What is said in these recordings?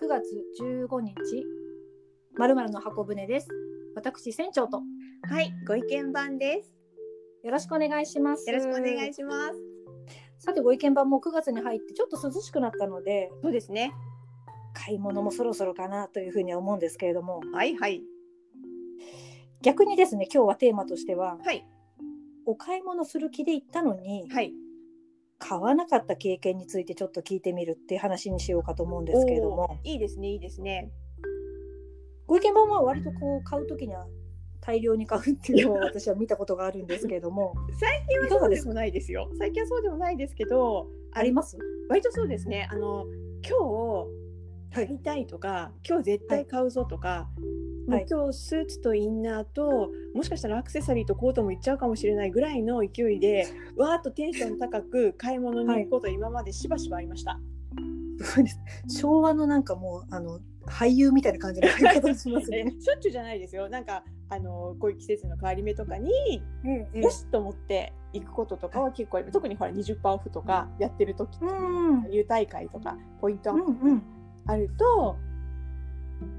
9月15日まるまるの箱舟です私船長とはい、ご意見番です。よろしくお願いしますよろしくお願いします。さてご意見番も9月に入ってちょっと涼しくなったのでそうですね。買い物もそろそろかなというふうには思うんですけれどもはいはい。逆にですね今日はテーマとしてははいお買い物する気で行ったのにはい。買わなかった経験についてちょっと聞いてみるっていう話にしようかと思うんですけれどもいいですねいいですね。ご意見番は割とこう買う時には大量に買うっていうのを私は見たことがあるんですけれども 最近はそうでもないですよ。最近はそうでもないですけど、あります？割とそうですね。あの今日はい買いたいとか、今日絶対買うぞとか。もはいう今日スーツとインナーともしかしたらアクセサリーとコートもいっちゃうかもしれないぐらいの勢いで わーっとテンション高く買い物に行くこと今までしばしばありました。昭和のなんかもうあの俳優みたいな感じの買い方をします えね。しょっちゅうじゃないですよ。なんかあのこういう季節の変わり目とかにええよしと思って行くこととかは結構ある特にほら20%オフとかやってる時とかうん。入大会とかポイントアップうんうん。あると、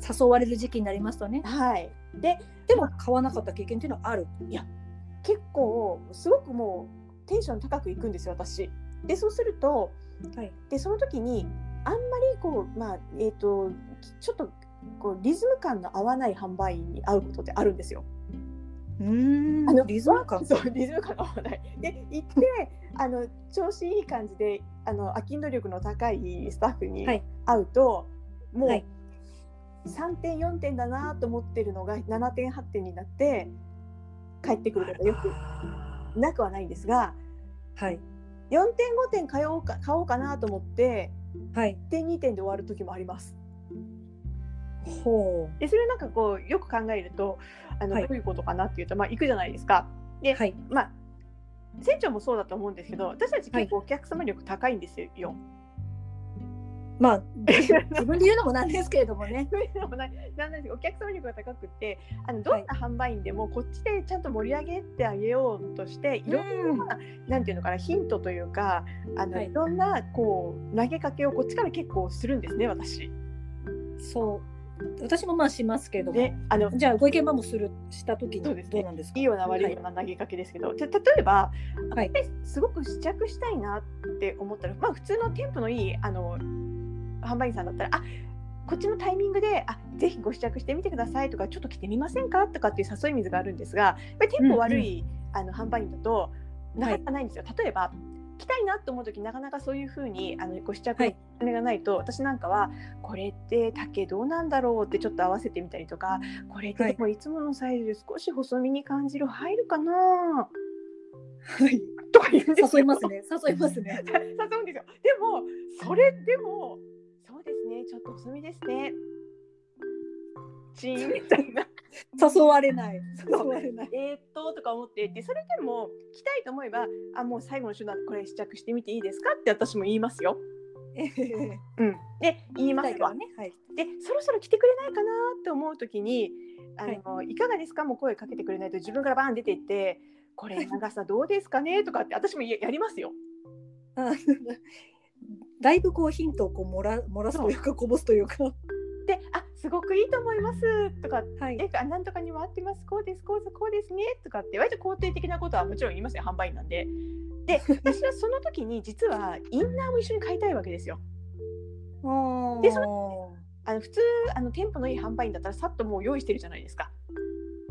誘われる時期になりますとね。はい。ででも買わなかった経験っていうのはある。結構すごくもうテンション高く行くんですよ私。でそうするとはい。でその時にあんまりこうまあえっ、とちょっとこうリズム感の合わない販売員に会うことってあるんですよ。うん。あのリズム感。そうリズム感が合わない。で行ってあの調子いい感じであの飽きん努力の高いスタッフにはい。会うと、もう、はい3点4点だなと思ってるのが7点8点になって帰ってくることがよくなくはないんですがはい。4点5点買おうか買おうかなと思ってはい。1点2点で終わる時もあります。ほでそれなんかこうよく考えるとあの、はい。どういうことかなっていうと、まあ、行くじゃないですか。で、うはい。まあ船長もそうだと思うんですけど私たち結構お客様力高いんですよ。まあ 自分で言うのもなんですけれどもね。もない。なんですお客様力が高くってあのどんな販売員でもこっちでちゃんと盛り上げてあげようとしていろんな、なんていうのかなヒントというかあの、はい。い、ろんなこう投げかけをこっちから結構するんですね私。そう。私もまあしますけれども。であのじゃあご意見番もするした時にどうなんですか？いいような悪い。ような投げかけですけど、で例えば、はい。すごく試着したいなって思ったら、まあ、普通の店舗のいいあの販売員さんだったらあこっちのタイミングであぜひご試着してみてくださいとかちょっと来てみませんかとかっていう誘い水があるんですがやっぱり店舗悪い、あの販売員だとなかなかないんですよ。例えば来たいなと思う時なかなかそういうふうにあのご試着お金がないと、私なんかはこれって丈どうなんだろうってちょっと合わせてみたりとかこれってもいつものサイズで少し細身に感じる入るかな？はい。とか言うんですよ。誘いますね。誘いますね。誘うんですよ。でもそれでもそうですね。ちょっと細身ですね。チーン。みたいな。誘われない。誘われない。えーっととか思ってでそれでも来たいと思えばあもう最後の手段これ試着してみていいですかって私も言いますよ。ええうん、で言いますわ。ね。はい。でそろそろ来てくれないかなって思う時にあの、い、かがですか？もう声かけてくれないと自分からバーン出ていってこれ長さどうですかね？とかって私もややりますよ。あだいぶこうヒントをこう漏ら漏らすというかこぼすというか。であすごくいいと思います。とかはい。えあなんとかにも合ってます。こうですこうですこうですね。とかって割と肯定的なことはもちろん言いますよ。販売員なんで。で 私はその時に実はインナーも一緒に買いたいわけですよ。でであの普通あの店舗のいい販売員だったらさっともう用意してるじゃないですか。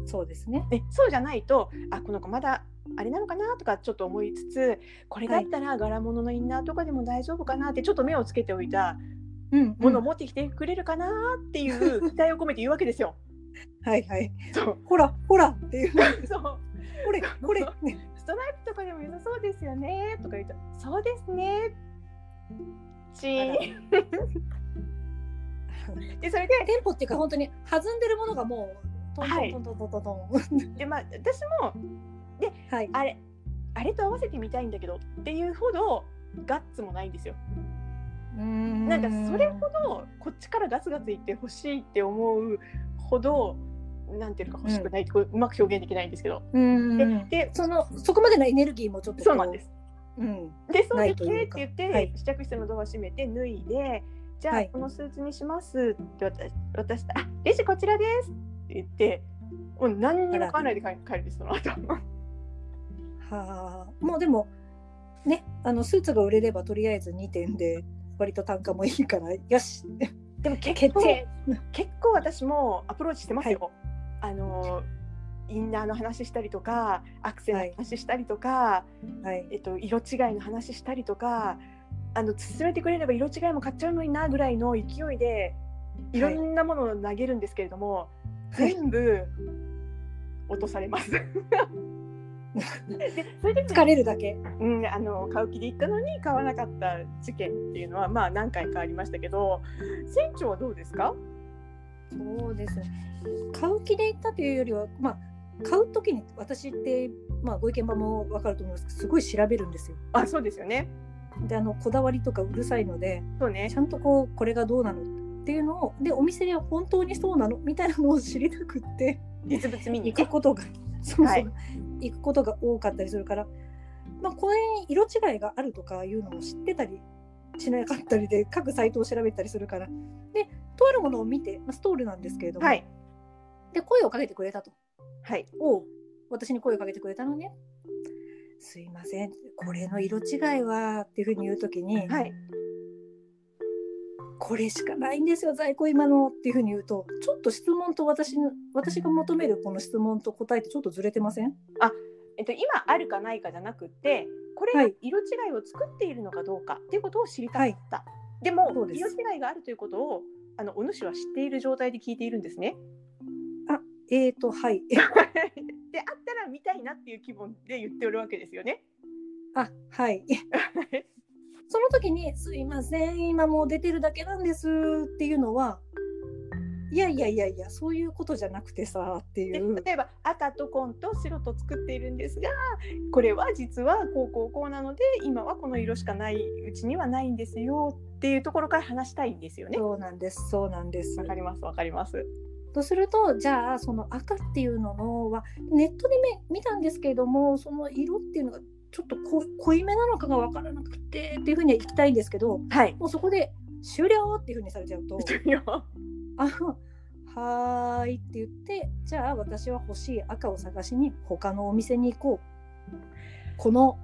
そうですね。でそうじゃないとあこの子まだあれなのかなとかちょっと思いつつこれだったら柄物のインナーとかでも大丈夫かなってちょっと目をつけておいたうんものを持ってきてくれるかなっていう 期待を込めて言うわけですよ。はいはい。そう。ほらほらっていう。そう。これこれ。ねストライプとかでも良さそうですよねとか言うとそうですね。チー。ン でそれで店舗っていうか本当に弾んでるものがもうトンはい。トントントントントン。でまあ私もはい。あれあれと合わせてみたいんだけどっていうほどガッツもないんですよ。ななんかそれほどこっちからガツガツ言ってほしいって思うほどなんていうのか欲しくないって、こううまく表現できないんですけど。うんででそのそこまでのエネルギーもちょっとこそうなんです。うん。でそうなですねって言って、はい。試着室のドア閉めて脱いでじゃあ、はい。このスーツにしますって渡し渡したあレジこちらですって言ってもう何にも買わないで帰帰るんですその後はあ。もうでもねあのスーツが売れればとりあえず2点で割と単価もいいからよし。でも結決構定。結構私もアプローチしてますよ。あのインナーの話したりとかアクセの話したりとか、はい。えっと、色違いの話したりとかあの進めてくれれば色違いも買っちゃうのになぐらいの勢いでいろんなものを投げるんですけれども、はい。全部落とされます。でそれでも疲れるだけ。うん、あの買う気で行ったのに買わなかった事件っていうのはまあ何回かありましたけど船長はどうですか？そうですね。買う気で行ったというよりはまあ買う時に私ってまあご意見番も分かると思いますけどすごい調べるんですよ。あそうですよね。であのこだわりとかうるさいのでそうね。ちゃんとこうこれがどうなのっていうのをでお店では本当にそうなのみたいなのを知りたくって実物見に行くことが。そうそう、はい行くことが多かったりするから、まあ、これに色違いがあるとかいうのも知ってたりしなかったりで各サイトを調べたりするから。でとあるものを見て、まあ、ストールなんですけれども、はい。で声をかけてくれたと。はい。おう私に声をかけてくれたのね。すいません。これの色違いはっていうふうに言う時に、はいこれしかないんですよ在庫今のっていうふうに言うとちょっと質問と私の私が求めるこの質問と答えってちょっとずれてません？えっと、今あるかないかじゃなくてこれがはい。色違いを作っているのかどうかっていうことを知りたかった、でもそうです。色違いがあるということをあのお主は知っている状態で聞いているんですね。えーとはい。であったら見たいなっていう気分で言っておるわけですよね。あはい その時に「すいません今もう出てるだけなんです」っていうのはいやいやいやいやそういうことじゃなくてさっていでう例えば赤と紺と白と作っているんですがこれは実はこうこうこうなので今はこの色しかないうちにはないんですよっていうところから話したいんですよね。そうなんですそうなんですわかりますわかります。とするとじゃあその赤っていうののはネットでめ見たんですけれどもその色っていうのがちょっと濃濃いめなのかが分からなくてっていうふうには行きたいんですけどはい。もうそこで終了っていうふうにされちゃうとあはーいって言ってじゃあ私は欲しい赤を探しに他のお店に行こうこの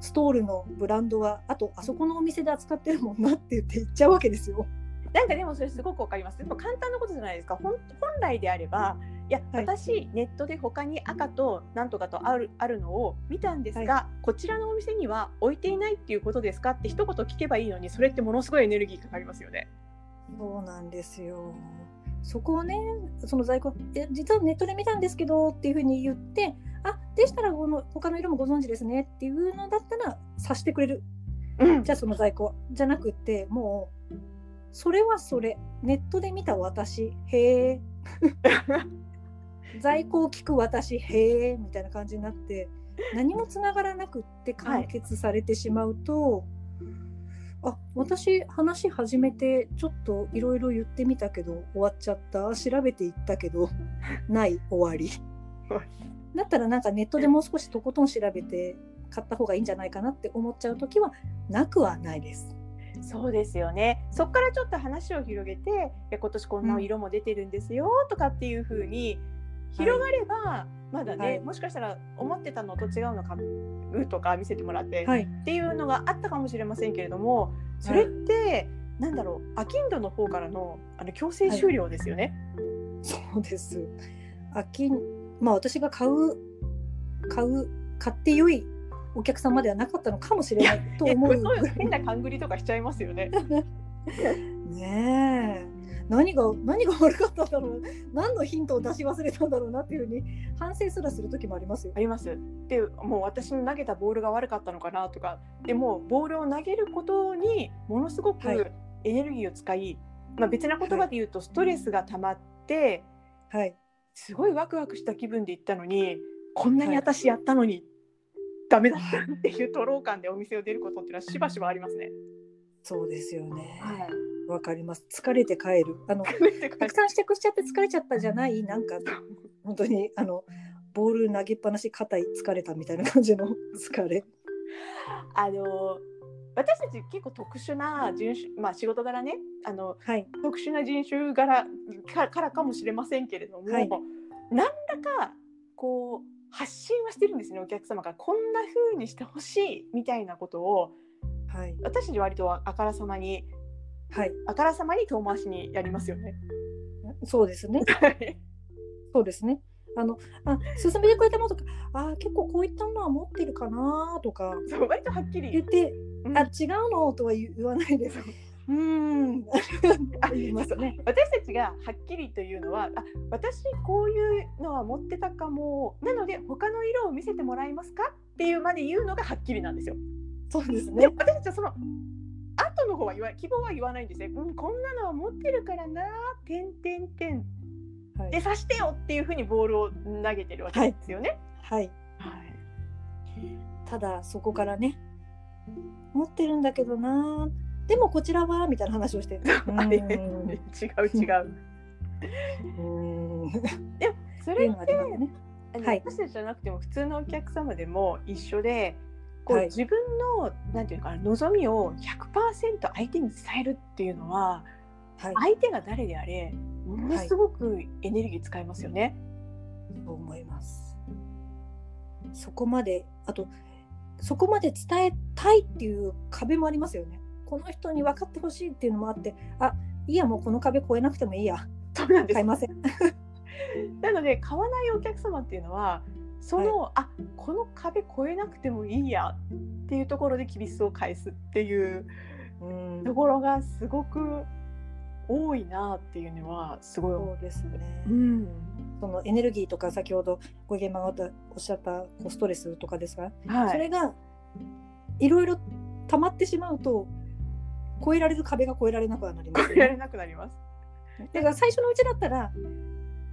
ストールのブランドはあとあそこのお店で扱ってるもんなって言って行っちゃうわけですよ。なんかでもそれすごくわかります。でも簡単なことじゃないですか。本本来であれば、いや、はい私ネットで他に赤となんとかとあるあるのを見たんですが、こちらのお店には置いていないっていうことですかって一言聞けばいいのに、それってものすごいエネルギーかかりますよね。そうなんですよ。そこをね、その在庫、え実はネットで見たんですけどっていうふうに言って、あでしたらこの他の色もご存知ですねっていうのだったら察してくれる。うんじゃあその在庫じゃなくって、もう、それはそれ、ネットで見た私、へえ。在庫を聞く私、へえ、みたいな感じになって、何もつながらなくって完結されてしまうと、あ私話始めてちょっといろいろ言ってみたけど終わっちゃった調べていったけど ない終わりだったらなんかネットでもう少しとことん調べて買った方がいいんじゃないかなって思っちゃう時はなくはないです。そうですよね。そこからちょっと話を広げて、今年こんな色も出てるんですよとかっていう風に広がれば、まだね、はいもしかしたら思ってたのと違うのかとか見せてもらって、はい、っていうのがあったかもしれませんけれどもそれって、なんだろうアキンドの方からのあの強制終了ですよね？そうです。秋まあ私が買う買う買ってよいお客様ではなかったのかもしれないと思う変な勘繰りとかしちゃいますよね。ねえ何が何が悪かったんだろう何のヒントを出し忘れたんだろうなっていうふうに反省すらする時もありますよあ。ります。でもう私の投げたボールが悪かったのかなとかでもボールを投げることにものすごくはいエネルギーを使い、まあ、別な言葉で言うとストレスが溜まって、はい。すごいワクワクした気分で行ったのにこんなに私やったのに、ダメだったっていうとろう感でお店を出ることっていうのはしばしばありますね。そうですよね。はい。わかります。疲れて帰る。あのたくさん試着しちゃって疲れちゃったじゃない？なんか本当にあのボール投げっぱなし肩疲れたみたいな感じの 疲れ。あの私たち結構特殊な人種、まあ、仕事柄ね。あのはい。特殊な人種柄かからかもしれませんけれども、はい。何らかこう発信はしてるんですねお客様が。こんな風にしてほしいみたいなことをはい。私たち割とあからさまにはい。あからさまに遠回しにやりますよね。そうですね。そうですね。あのあ進めてくれたものとかあ結構こういったものは持ってるかなとかそう割とはっきり。言ってうん。あ違うのとは言言わないです。うーん。あ言いますね。私たちがはっきりというのはあ私こういうのは持ってたかもなので他の色を見せてもらえますかっていうまで言うのがはっきりなんですよ。そうですでね私たちはその後の方は言わ希望は言わないんですね。うん、こんなのは持ってるからな、てんてんてん。はい。で刺してよっていうふうにボールを投げてるわけですよね。はい。はい。ただそこからね持ってるんだけどなでもこちらはみたいな話をしてあれ うーん。違う違う。うーんっそれていうのがありますねはい。私たちじゃなくても普通のお客様でも一緒でこう、はい自分のなんていうのかな望みを100%相手に伝えるっていうのははい。相手が誰であれものすごくエネルギー使いますよね。そう思います。そこまであとそこまで伝えたいっていう壁もありますよね。この人に分かってほしいっていうのもあってあいいやもうこの壁越えなくてもいいや。買いません。なので買わないお客様っていうのはその、あこの壁越えなくてもいいやっていうところでキビスを返すっていううんところがすごく多いなっていうのはすごい思そうですね、う。うんそのエネルギーとか先ほどご現場がおっしゃったストレスとかですが、はい、それがいろいろ溜まってしまうと越えられる壁が越えられなくはなりますよね。超えられなくなります。だから最初のうちだったら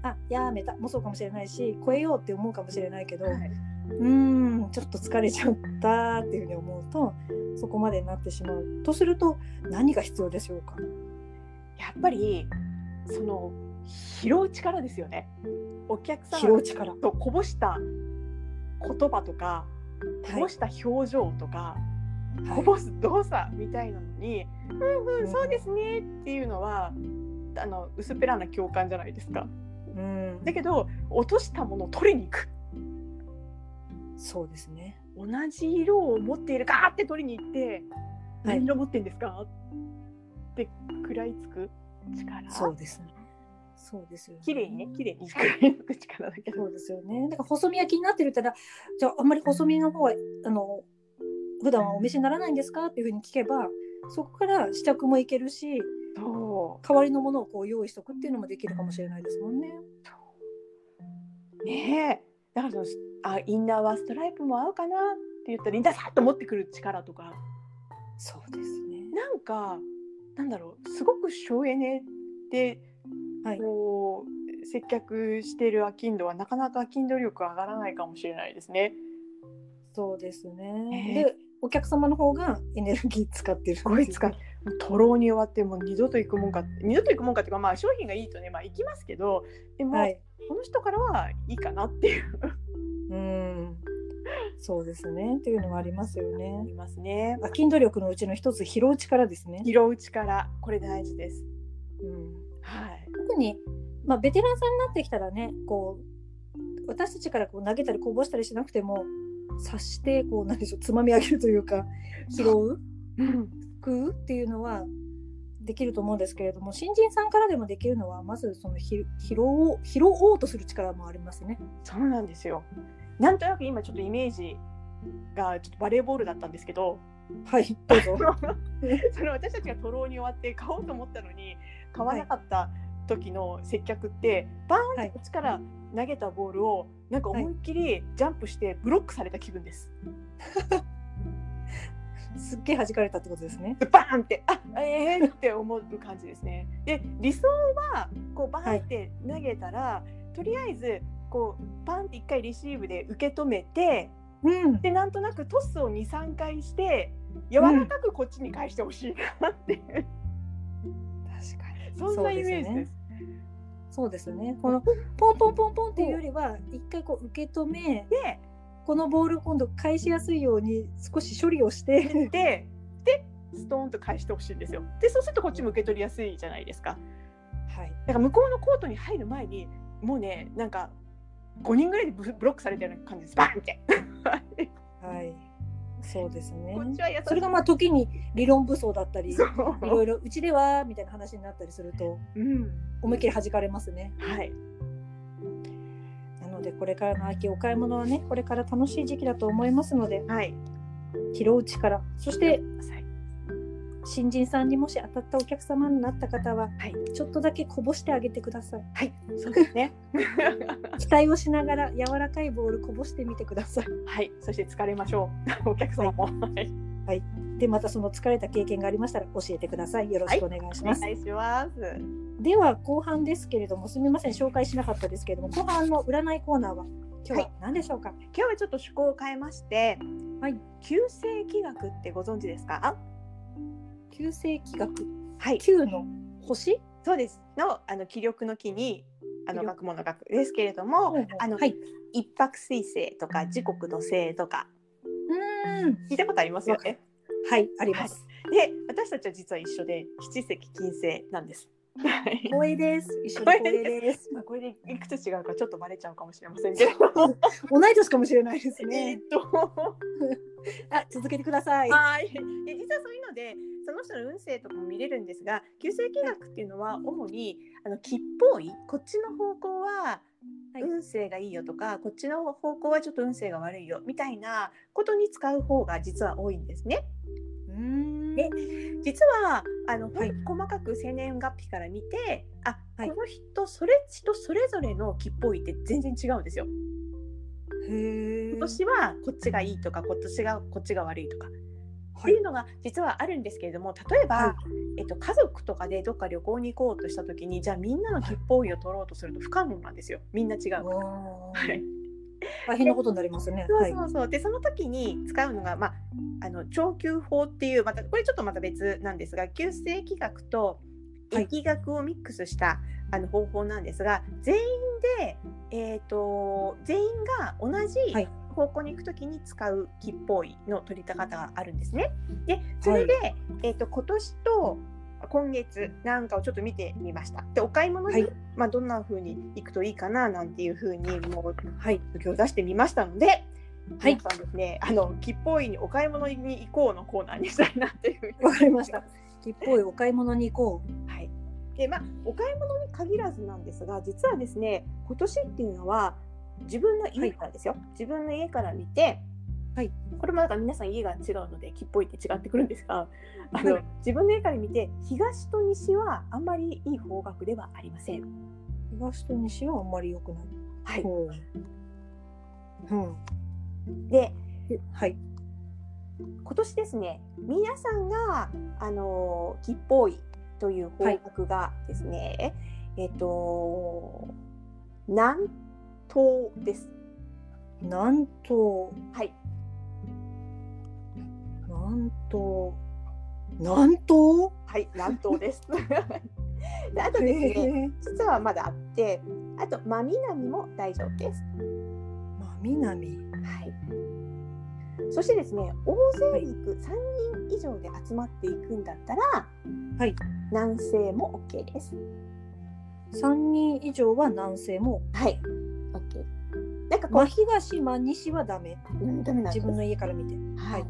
あやめた。もそうかもしれないし超えようって思うかもしれないけど、はい。うーんちょっと疲れちゃったっていうふうに思うとそこまでになってしまうとすると何が必要でしょうか？やっぱりその拾う力ですよね。お客さん拾う力。とこぼした言葉とか、こぼした表情とか、こぼす動作みたいなのに、うんうん。そうですねっていうのはあの薄っぺらな共感じゃないですか。うんだけど落としたものを取りに行く。そうですね。同じ色を持っているかって取りに行って、はい何色持ってんですか？って食らいつく？力？そうですね。そうですよ、ね。綺麗にね？綺麗に食らいつく力だけど。そうですよね。だから細身焼きになってるったら、じゃああんまり細身の方はあの普段はお召しにならないんですか？っていうふうに聞けば、そこから試着もいけるし、そう代わりのものをこう用意しとくっていうのもできるかもしれないですもんね。ねえだからそのあインナーはストライプも合うかなって言ったらインナーさっと持ってくる力とかそうですね。なんかなんだろうすごく省エネではい。こう接客してるアキンドはなかなかアキンド力上がらないかもしれないですね。そうですね。えで、お客様の方がエネルギー使ってる。すごい使う。とろうに終わってもう二度と行くもんか二度と行くもんかっていうかまあ商品がいいとねまあ行きますけどでも、はい。この人からはいいかなっていううん。そうですね。っていうのがありますよあね。りますね。アキンド力のうちの一つ、拾う力ですね。拾う力これ大事です。うん。はい。特に、まあ、ベテランさんになってきたらねこう私たちからこう投げたりこぼしたりしなくても察してこうなんでしょうつまみ上げるというか拾ううん食うっていうのはできると思うんですけれども新人さんからでもできるのはまずそのひ拾おう拾おうとする力もありますね。そうなんですよ。なんとなく今ちょっとイメージがちょっとバレーボールだったんですけど、はいどうぞ。その私たちがトローに終わって買おうと思ったのに買わなかった時の接客って、バーンってこっちから投げたボールをなんか思いっきりジャンプしてブロックされた気分です。すっげえ弾かれたってことですね。バーンってあえーって思う感じですね。で理想はこうバーンって投げたら、とりあえずこうバンって一回レシーブで受け止めてうん。でなんとなくトスを23回して柔らかくこっちに返してほしいなっていう、確かに。そんなイメージです。そうですよね。このポンポンポンポンっていうよりは一回こう受け止めでこのボール今度返しやすいように少し処理をしてででストーンと返してほしいんですよ。でそうするとこっちも受け取りやすいじゃないですか。はい。だから向こうのコートに入る前にもうねなんか5人ぐらいでブブロックされてるような感じですバンって。はい。そうですね。それがまあ時に理論武装だったり、いろいろうちではみたいな話になったりするとうん。思いっきり弾かれますね。はい。でこれからの秋お買い物はねこれから楽しい時期だと思いますのではい。拾う力そしてはい。新人さんにもし当たったお客様になった方ははい。ちょっとだけこぼしてあげてください。はい。そうですね。期待をしながら柔らかいボールこぼしてみてください。はい。そして疲れましょう。お客様も。はい。でまたその疲れた経験がありましたら教えてください。よろしくお願いします。お願いします。では後半ですけれどもすみません紹介しなかったですけれども後半の占いコーナーは今日は何でしょうか？今日はちょっと趣向を変えまして、はい。旧世紀学ってご存知ですか？旧世紀学？はい。旧の星？そうです。のあの気力の木にあの学問の学ですけれども、あのはい。一泊水星とか時刻土星とかうーん聞いたことありますよね？はいあります。で、私たちは実は一緒で七石金星なんです。はい。光栄です。一緒に光栄です。まあこれでいくつ違うかちょっとバレちゃうかもしれませんけど。同い年かもしれないですえーねっ。と。あ続けてください。はい。で実はそういうのでその人の運勢とかも見れるんですが、旧世紀学っていうのは主にあの吉報位、こっちの方向ははい運勢がいいよとか、こっちの方向はちょっと運勢が悪いよみたいなことに使う方が実は多いんですね。うーんで実はあの、はい細かく生年月日から見て、あ、はい。この人それ人それぞれの吉報位って全然違うんですよ。今年はこっちがいいとか、今年がこっちが悪いとか。ってはいいうのが実はあるんですけれども例えば、はえっと、家族とかでどっか旅行に行こうとした時にじゃあみんなの吉報位を取ろうとすると不可能なんですよ。みんな違うから。あはい。ー大変なことになりますね。そうはい。そうそうでその時に使うのが、まあ、あの長久法っていうまたこれちょっとまた別なんですが旧世紀学とはい易学をミックスした、あの方法なんですが全員で、えー、と全員が同じはい方向に行く時に使う吉報位の取り方があるんですね。でそれで、えー、と今年と今月なんかをちょっと見てみました。でお買い物に、はいまあ、どんな風に行くといいかななんていう風にもうはい。今日出してみましたので、はい皆ですね、あの吉報院にお買い物に行こうのコーナーにしたいなっていうふうにわかりました。一方へお買い物に行こはい。で、まあお買い物に限らずなんですが、実はですね、今年っていうのは自分の家からですよ。自分の家から見て、はい。これもなんか皆さん家が違うので吉報院って違ってくるんですが、あの、はい自分の家から見て東と西はあんまりいい方角ではありません。う。東と西はあんまり良くない。はい。ほう。うん。で、ではい。今年ですね皆さんがあの吉報位という方角がですね、えっ、と南東です。南東。はい。南東。南東。はい、南東です。であとですね。実はまだあって、あと真南も大丈夫です。まあ、南。はい。そしてですね、大勢に行く3人以上で集まっていくんだったら、はい。南西も OK です。三人以上は南西も。はい。OK。なんかこ真東、真西はダメ。う、うん、ダメなん自分の家から見て。はい。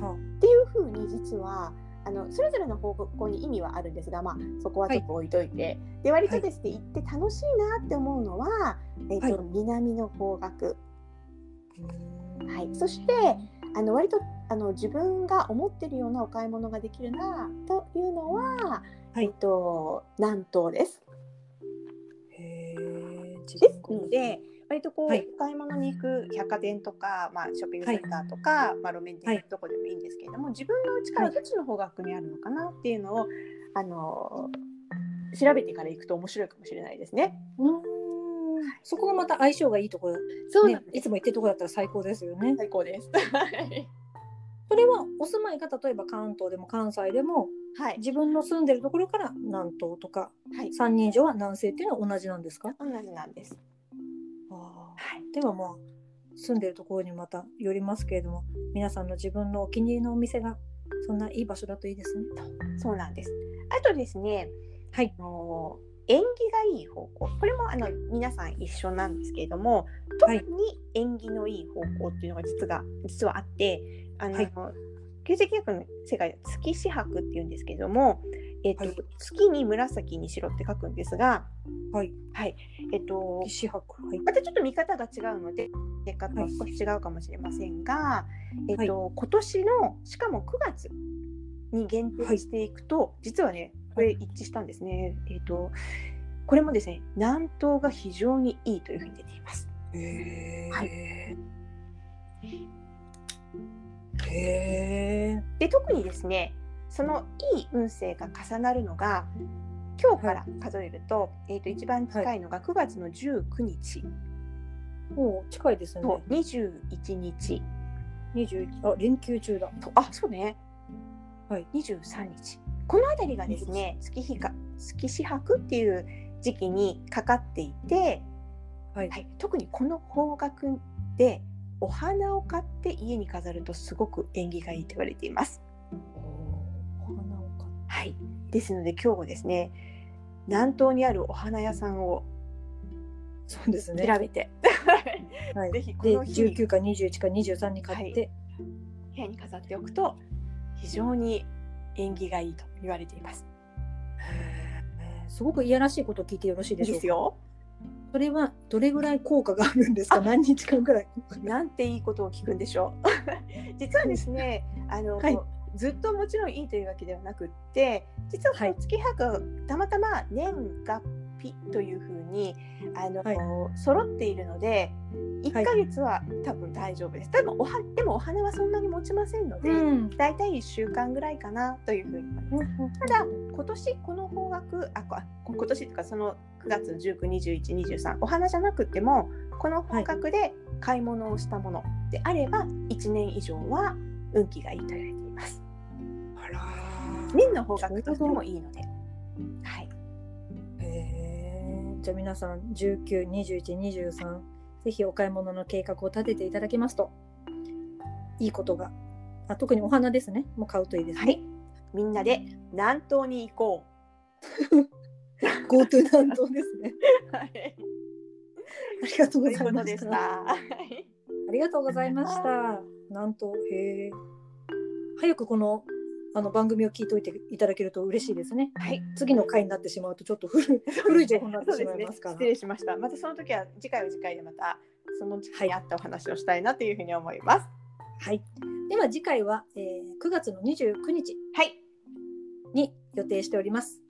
はっていうふうに実はあのそれぞれの方向に意味はあるんですが、まあ、そこはちょっと置いといて、で割とですね、行って楽しいなって思うのは、えーとはい。南の方角、はい、そしてあの割とあの自分が思ってるようなお買い物ができるなというのは、はい。えっと南東です。ですので割とこう、はい。お買い物に行く百貨店とか、まあ、ショッピングセンターとか、まあ、路面店はい。どこでもいいんですけれども、自分のうちからどっちの方角にあるのかなっていうのを、あの調べてから行くと面白いかもしれないですね。うーん。そこがまた相性がいいところ、ねそうなん、です、いつも言ってるところだったら最高ですよね。最高です。それはお住まいが例えば関東でも関西でもはい、自分の住んでるところから南東とかはい、3人以上は南西っていうのは同じなんですか？同じなんです。あはい、ーではまあ住んでるところにまたよりますけれども皆さんの自分のお気に入りのお店がそんないい場所だといいですね。そうなんです。あとですね、はい。あの縁起がいい方向これもあの皆さん一緒なんですけれども特に縁起のいい方向っていうのが実が実はあってあの、はい旧石器学の世界月四白っていうんですけれども、えっとはい月に紫に白って書くんですが、はい。はいえっと。はい。またちょっと見方が違うので結果とはい少し違うかもしれませんが、えっと今年のしかも9月に限定していくと、実はねこれ一致したんですね。えっとこれもですね南東が非常にいいというふうに出ています。へはえ。へえ。で特にですねそのいい運勢が重なるのが今日から数えると,、えっと一番近いのが9月の19日もう近いですね。と21日二十あ連休中だ。とあそうねはい。23日この辺りがですね月日か月四白っていう時期にかかっていて、はい。はい、特にこの方角でお花を買って家に飾るとすごく縁起がいいと言われています。はい、ですので今日はですね南東にあるお花屋さんをそうですね。調べて、はい。ぜひこでの日十九か二十一か二十三に買って、部屋に飾っておくと非常に縁起がいいと言われています。すごくいやらしいことを聞いてよろしいでしょうか？ですよ。それはどれぐらい効果があるんですか？あ 何日間ぐらい。なんていいことを聞くんでしょう。実はですね、あの、はいずっともちろんいいというわけではなくって、実はこの月白、たまたま年月日というふうにあの、はい揃っているので、1ヶ月は多分大丈夫です。多分おはでもお花はそんなに持ちませんので、ん。だいたい1週間ぐらいかなというふうに思います。ただ今年この方角あ今年というかその9月192123お花じゃなくてもこの方角で買い物をしたものであれば1年以上は運気がいいと言われて。年の方角としてもいいので。はい、へえ。じゃあ皆さん十九、二十一、二十三ぜひお買い物の計画を立てていただきますといいことがあ特にお花ですねもう買うといいですね。はい、みんなで南東に行こ GoTo 南東ですね。う。はい、ありがとうございまし。たありがとうございました。南東へえ。早くこのあの番組を聞いておいていただけると嬉しいですね。はい、次の回になってしまうとちょっと古い 古い情報になってしまいますから。ね、失礼しました。またその時は次回は次回でまたその時期に合ったお話をしたいなというふうに思います。はい。では次回は、えー9月の29日はい、に予定しております。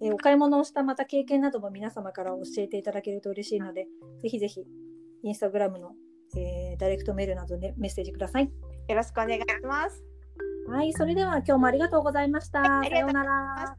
えーお買い物をしたまた経験なども皆様から教えていただけると嬉しいので、ぜひぜひインスタグラムの、えーダイレクトメールなどでメッセージください。よろしくお願いします。はい、それでは今日もありがとうございました。さようなら。